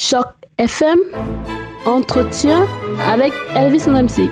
Choc FM, entretien avec Elvis MC.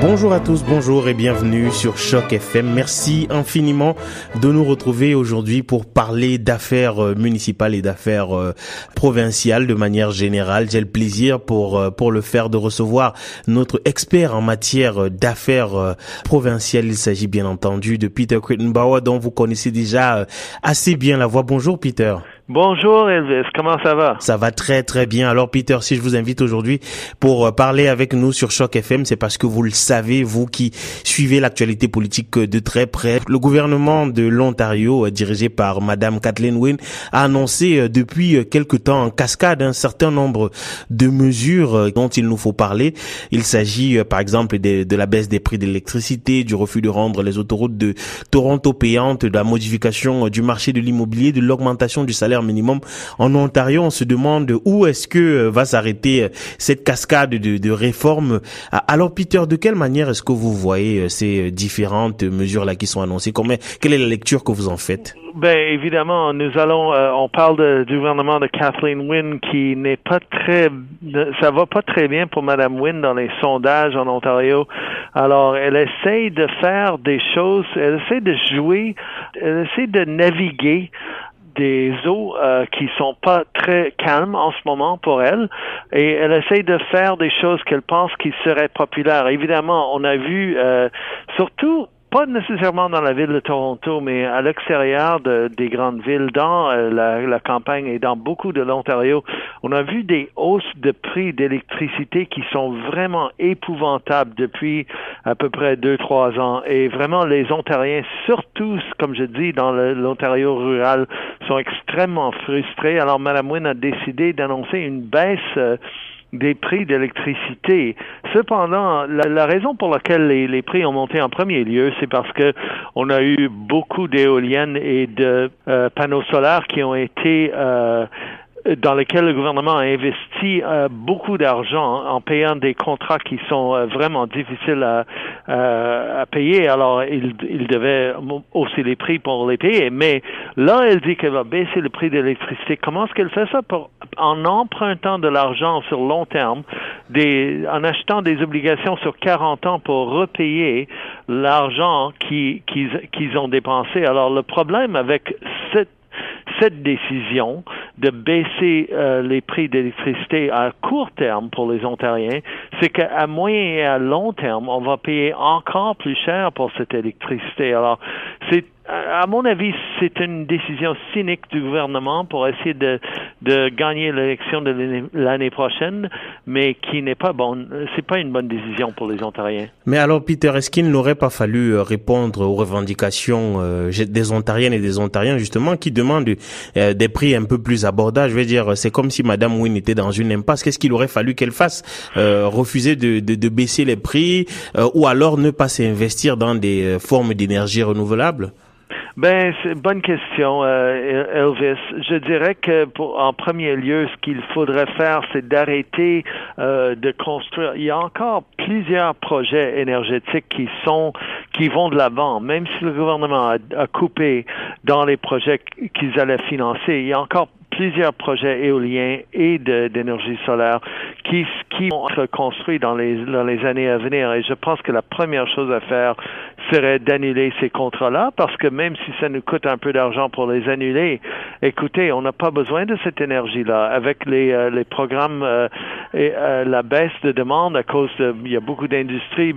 Bonjour à tous, bonjour et bienvenue sur Choc FM. Merci infiniment de nous retrouver aujourd'hui pour parler d'affaires euh, municipales et d'affaires euh, provinciales de manière générale. J'ai le plaisir pour euh, pour le faire de recevoir notre expert en matière d'affaires provinciales. Il s'agit bien entendu de Peter Crittenbauer dont vous connaissez déjà assez bien la voix. Bonjour Peter. Bonjour Elvis, comment ça va? Ça va très très bien. Alors Peter, si je vous invite aujourd'hui pour euh, parler avec nous sur Choc FM, c'est parce que vous le savez, vous qui suivez l'actualité politique de très près. Le gouvernement de l'Ontario, euh, dirigé par Madame Kathleen Wynne, a annoncé euh, depuis quelque temps en cascade un certain nombre de mesures dont il nous faut parler. Il s'agit par exemple de, de la baisse des prix de l'électricité, du refus de rendre les autoroutes de Toronto payantes, de la modification du marché de l'immobilier, de l'augmentation du salaire minimum. En Ontario, on se demande où est-ce que euh, va s'arrêter euh, cette cascade de, réformes. Alors, Peter, de quelle manière est-ce que vous voyez euh, ces différentes mesures-là qui sont annoncées? Quelle est la lecture que vous en faites? Ben évidemment, nous allons, on parle du gouvernement de Kathleen Wynne qui n'est pas très, ça va pas très bien pour Madame Wynne dans les sondages en Ontario. Alors, elle essaye de faire des choses, elle essaie de jouer, elle essaie de naviguer des eaux euh, qui sont pas très calmes en ce moment pour elle et elle essaie de faire des choses qu'elle pense qui seraient populaires. Évidemment, on a vu euh, surtout pas nécessairement dans la ville de Toronto, mais à l'extérieur de, des grandes villes, dans euh, la, la, campagne et dans beaucoup de l'Ontario, on a vu des hausses de prix d'électricité qui sont vraiment épouvantables depuis à peu près deux, trois ans. Et vraiment, les Ontariens, surtout, comme je dis, dans l'Ontario rural, extrêmement frustrés. Alors, Mme Wynne a décidé d'annoncer une baisse euh, des prix d'électricité. Cependant, la, raison pour laquelle les, prix ont monté en premier lieu, c'est parce que on a eu beaucoup d'éoliennes et de euh, panneaux solaires qui ont été euh, dans lesquels le gouvernement a investi euh, beaucoup d'argent en payant des contrats qui sont euh, vraiment difficiles à, à payer. Alors, il, il devait hausser les prix pour les payer. Mais là, elle dit qu'elle va baisser le prix de l'électricité. Comment est-ce qu'elle fait ça? Pour, en empruntant de l'argent sur long terme, des, en achetant des obligations sur 40 ans pour repayer l'argent qu'ils qu'ils ont dépensé. Alors, le problème avec cette cette décision de baisser euh, les prix d'électricité à court terme pour les Ontariens, c'est qu'à moyen et à long terme, on va payer encore plus cher pour cette électricité. Alors, c'est à mon avis, c'est une décision cynique du gouvernement pour essayer de, gagner l'élection de l'année prochaine, mais qui n'est pas bonne. C'est pas une bonne décision pour les Ontariens. Mais alors, Peter, est-ce qu'il n'aurait pas fallu euh, répondre aux revendications euh, des Ontariennes et des Ontariens justement qui demandent euh, des prix un peu plus abordables? Je veux dire, c'est comme si Madame Wynne était dans une impasse. Qu'est-ce qu'il aurait fallu qu'elle fasse Refuser de, baisser les prix ou alors ne pas s'investir dans des formes d'énergie renouvelable? Ben, c'est bonne question, euh, Elvis. Je dirais que pour, en premier lieu, ce qu'il faudrait faire, c'est d'arrêter euh, de construire. Il y a encore plusieurs projets énergétiques qui sont qui vont de l'avant, même si le gouvernement a, a coupé dans les projets qu'ils allaient financer. Il y a encore plusieurs projets éoliens et d'énergie solaire qui, qui vont être construits dans les, dans les années à venir. Et je pense que la première chose à faire serait d'annuler ces contrats-là, parce que même si ça nous coûte un peu d'argent pour les annuler, écoutez, on n'a pas besoin de cette énergie-là. Avec les, euh, les programmes euh, et euh, la baisse de demande à cause de, il y a beaucoup d'industries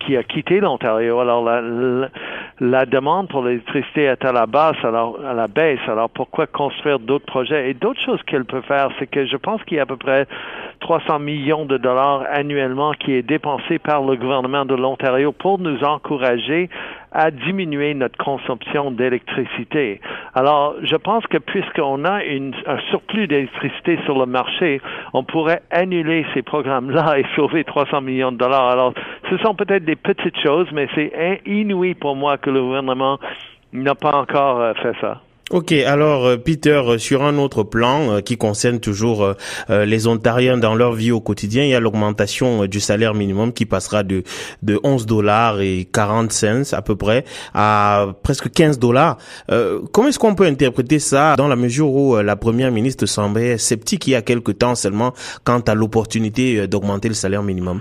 qui a quitté l'Ontario. Alors la, la, demande pour l'électricité est à la baisse, alors à la baisse. Alors pourquoi construire d'autres projets? Et d'autres choses qu'elle peut faire, c'est que je pense qu'il y a à peu près 300 millions de dollars annuellement qui est dépensé par le gouvernement de l'Ontario pour nous encourager à diminuer notre consommation d'électricité. Alors, je pense que puisqu'on a une, un surplus d'électricité sur le marché, on pourrait annuler ces programmes-là et sauver 300 millions de dollars. Alors, ce sont peut-être des petites choses, mais c'est inouï pour moi que le gouvernement n'a pas encore euh, fait ça. Ok, alors euh, Peter, euh, sur un autre plan euh, qui concerne toujours les Ontariens dans leur vie au quotidien, il y a l'augmentation du salaire minimum qui passera de de 11 dollars et 40 cents à peu près à presque 15 dollars. comment est-ce qu'on peut interpréter ça dans la mesure où la première ministre semblait sceptique il y a quelque temps seulement quant à l'opportunité d'augmenter le salaire minimum?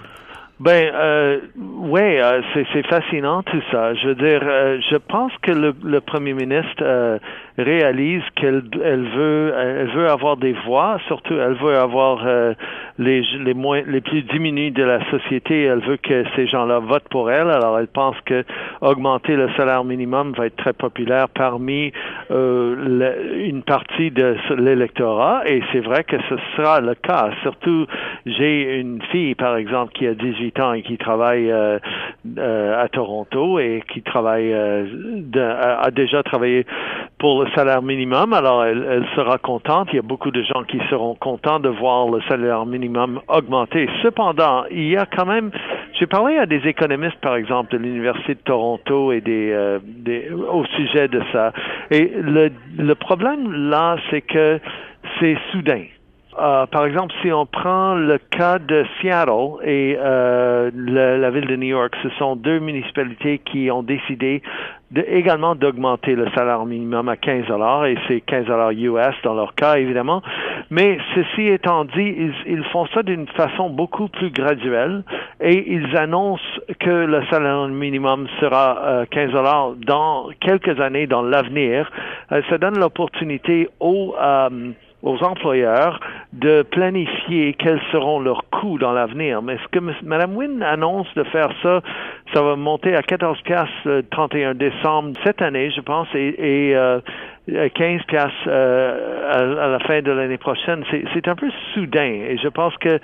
Ben, euh, ouais, euh, c'est fascinant tout ça. Je veux dire, euh, je pense que le, le premier ministre euh, réalise qu'elle elle veut, elle veut avoir des voix, surtout elle veut avoir les les moins les plus diminués de la société. Elle veut que ces gens-là votent pour elle. Alors, elle pense que augmenter le salaire minimum va être très populaire parmi une partie de l'électorat. Et c'est vrai que ce sera le cas. Surtout, j'ai une fille, par exemple, qui a 18 ans et qui travaille euh, euh, à Toronto et qui travaille euh, a déjà travaillé pour le salaire minimum. Alors, elle, sera contente. Il y a beaucoup de gens qui seront contents de voir le salaire minimum augmenter. Cependant, il y a quand même, j'ai parlé à des économistes, par exemple, de l'Université de Toronto et des, des au sujet de ça. Et le, le problème là, c'est que c'est soudain. Euh, par exemple, si on prend le cas de Seattle et euh, la ville de New York, ce sont deux municipalités qui ont décidé également d'augmenter le salaire minimum à 15 dollars et c'est 15 dollars US dans leur cas évidemment. Mais ceci étant dit, ils, ils font ça d'une façon beaucoup plus graduelle et ils annoncent que le salaire minimum sera euh, 15 dollars dans quelques années dans l'avenir. Euh, ça donne l'opportunité aux euh, aux employeurs de planifier quels seront leurs coûts dans l'avenir. Mais ce que Mme Wynne annonce de faire ça, ça va monter à 14 piastres le 31 décembre cette année, je pense, et, et euh, 15 piastres euh, à, la fin de l'année prochaine, c'est un peu soudain. Et je pense que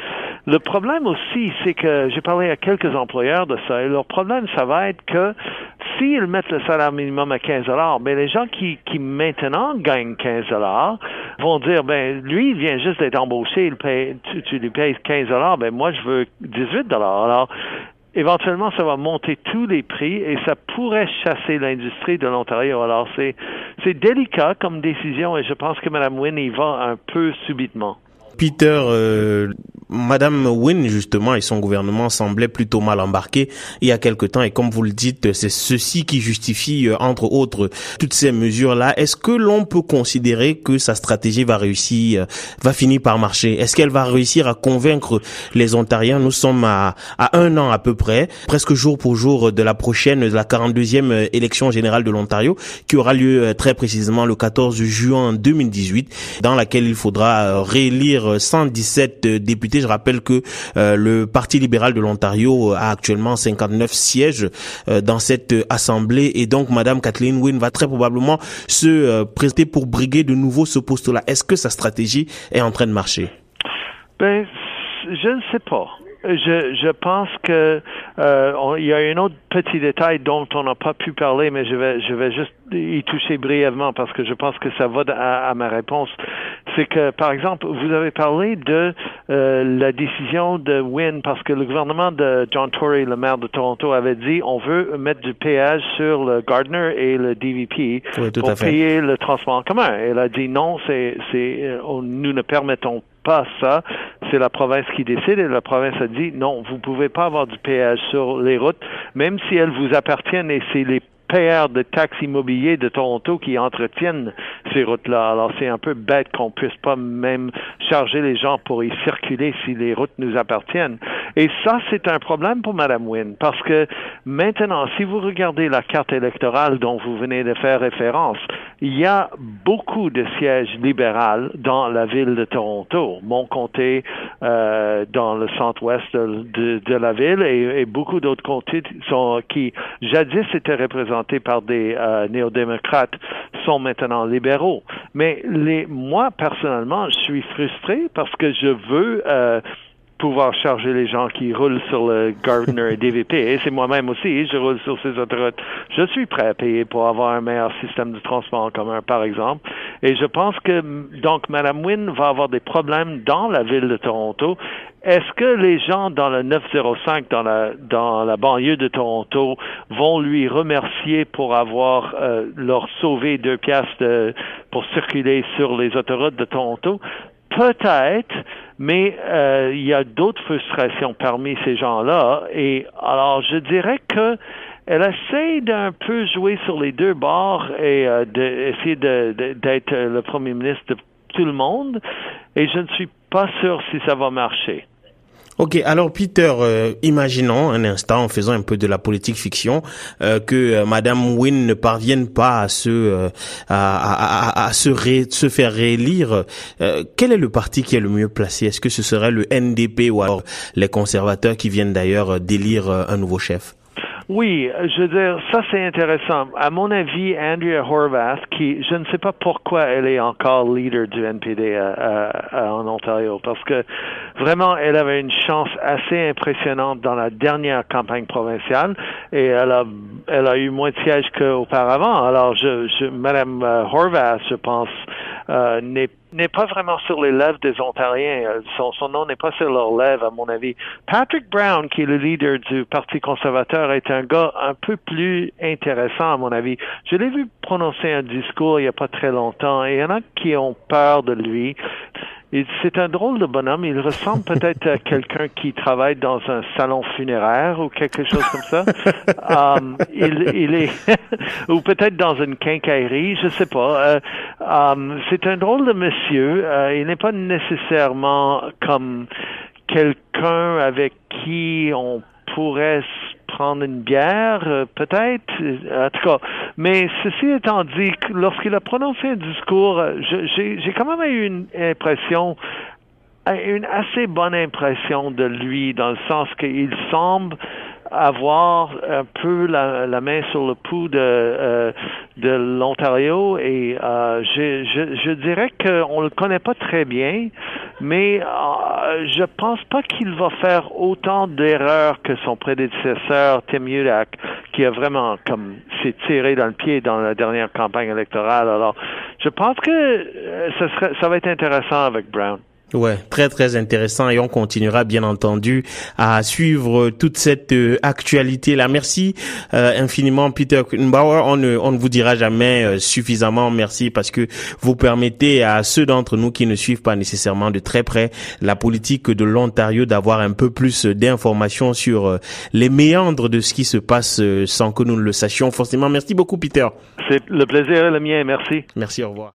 le problème aussi, c'est que j'ai parlé à quelques employeurs de ça, et leur problème, ça va être que s'ils mettent le salaire minimum à 15 dollars, mais les gens qui, qui maintenant gagnent 15 dollars vont dire, ben lui, il vient juste d'être embauché, il paye, tu, tu, lui payes 15 dollars, ben moi, je veux 18 dollars. Alors, éventuellement, ça va monter tous les prix et ça pourrait chasser l'industrie de l'Ontario. Alors, c'est, c'est délicat comme décision et je pense que Mme Wynne y va un peu subitement. Peter, euh, Madame Wynne, justement, et son gouvernement semblaient plutôt mal embarqués il y a quelque temps. Et comme vous le dites, c'est ceci qui justifie, euh, entre autres, toutes ces mesures-là. Est-ce que l'on peut considérer que sa stratégie va réussir, euh, va finir par marcher? Est-ce qu'elle va réussir à convaincre les Ontariens? Nous sommes à, à un an à peu près, presque jour pour jour de la prochaine, de la 42e élection générale de l'Ontario, qui aura lieu très précisément le 14 juin 2018, dans laquelle il faudra réélire 117 députés je rappelle que euh, le Parti libéral de l'Ontario a actuellement 59 sièges euh, dans cette assemblée et donc Madame Kathleen Wynne va très probablement se euh, présenter pour briguer de nouveau ce poste-là. Est-ce que sa stratégie est en train de marcher? Ben, je ne sais pas. Je, pense que euh, il y a un autre petit détail dont on n'a pas pu parler, mais je vais je vais juste y toucher brièvement parce que je pense que ça va à, ma réponse. C'est que par exemple, vous avez parlé de euh, la décision de Wynne parce que le gouvernement de John Tory, le maire de Toronto, avait dit on veut mettre du péage sur le Gardner et le DVP pour payer le transport en commun. Elle a dit non, c'est c'est euh, nous ne permettons pas ça. C'est la province qui décide et la province a dit non, vous pouvez pas avoir du péage sur les routes, même si elles vous appartiennent et c'est les payeurs de taxes immobiliers de Toronto qui entretiennent ces routes-là. Alors c'est un peu bête qu'on puisse pas même charger les gens pour y circuler si les routes nous appartiennent. Et ça, c'est un problème pour Mme Wynne, parce que maintenant, si vous regardez la carte électorale dont vous venez de faire référence, il y a beaucoup de sièges libéraux dans la ville de Toronto, mon comté euh, dans le centre-ouest de, la ville, et, beaucoup d'autres comtés qui jadis étaient représentés par des euh, néo-démocrates sont maintenant libéraux. Mais moi, personnellement, je suis frustré parce que je veux euh, pouvoir charger les gens qui roulent sur le Gardner et DVP. Et c'est moi-même aussi, je roule sur ces autoroutes. Je suis prêt à payer pour avoir un meilleur système de transport en commun, par exemple. Et je pense que, donc, Mme Wynne va avoir des problèmes dans la ville de Toronto. Est-ce que les gens dans le 905, dans la, banlieue de Toronto, vont lui remercier pour avoir euh, leur sauvé deux piastres pour circuler sur les autoroutes de Toronto? Peut-être, mais euh, il y a d'autres frustrations parmi ces gens-là. Et alors, je dirais que elle essaie d'un peu jouer sur les deux bords et euh, d'essayer d'être le premier ministre de tout le monde. Et je ne suis pas sûr si ça va marcher. Ok, alors Peter, euh, imaginons un instant, en faisant un peu de la politique fiction, euh, que euh, Madame Wynne ne parvienne pas à se à, à, se, se faire réélire. quel est le parti qui est le mieux placé? Est-ce que ce serait le NDP ou alors les conservateurs qui viennent d'ailleurs d'élire un nouveau chef? Oui, je veux dire, ça c'est intéressant. À mon avis, Andrea Horvath, qui, je ne sais pas pourquoi elle est encore leader du NPD en Ontario, parce que vraiment, elle avait une chance assez impressionnante dans la dernière campagne provinciale et elle a, elle a eu moins de sièges qu'auparavant. Alors, je, Madame euh, Horvath, je pense, euh, n'est n'est pas vraiment sur les lèvres des Ontariens. Euh, son, son nom n'est pas sur leurs lèvres, à mon avis. Patrick Brown, qui est le leader du Parti conservateur, est un gars un peu plus intéressant, à mon avis. Je l'ai vu prononcer un discours il n'y a pas très longtemps, et il y en a qui ont peur de lui. C'est un drôle de bonhomme. Il ressemble peut-être à quelqu'un qui travaille dans un salon funéraire ou quelque chose comme ça. um, il, il, est ou peut-être dans une quincaillerie, je sais pas. Euh, um, c'est un drôle de monsieur. Euh, il n'est pas nécessairement comme quelqu'un avec qui on pourrait prendre une bière, euh, peut-être, en tout cas. Mais ceci étant dit, lorsqu'il a prononcé un discours, euh, j'ai quand même eu une impression, euh, une assez bonne impression de lui, dans le sens qu'il semble avoir un peu la, la, main sur le pouls de, euh, de l'Ontario et euh, je, je, je, dirais qu'on le connaît pas très bien, mais euh, je pense pas qu'il va faire autant d'erreurs que son prédécesseur Tim Udak, qui a vraiment comme s'est tiré dans le pied dans la dernière campagne électorale. Alors, je pense que euh, ça, serait, ça va être intéressant avec Brown. Ouais, très très intéressant et on continuera bien entendu à suivre toute cette euh, actualité là. Merci euh, infiniment Peter Kuhnbauer. On ne on ne vous dira jamais euh, suffisamment merci parce que vous permettez à ceux d'entre nous qui ne suivent pas nécessairement de très près la politique de l'Ontario d'avoir un peu plus d'informations sur les méandres de ce qui se passe sans que nous le sachions forcément. Merci beaucoup Peter. C'est le plaisir est le mien, merci. Merci, au revoir.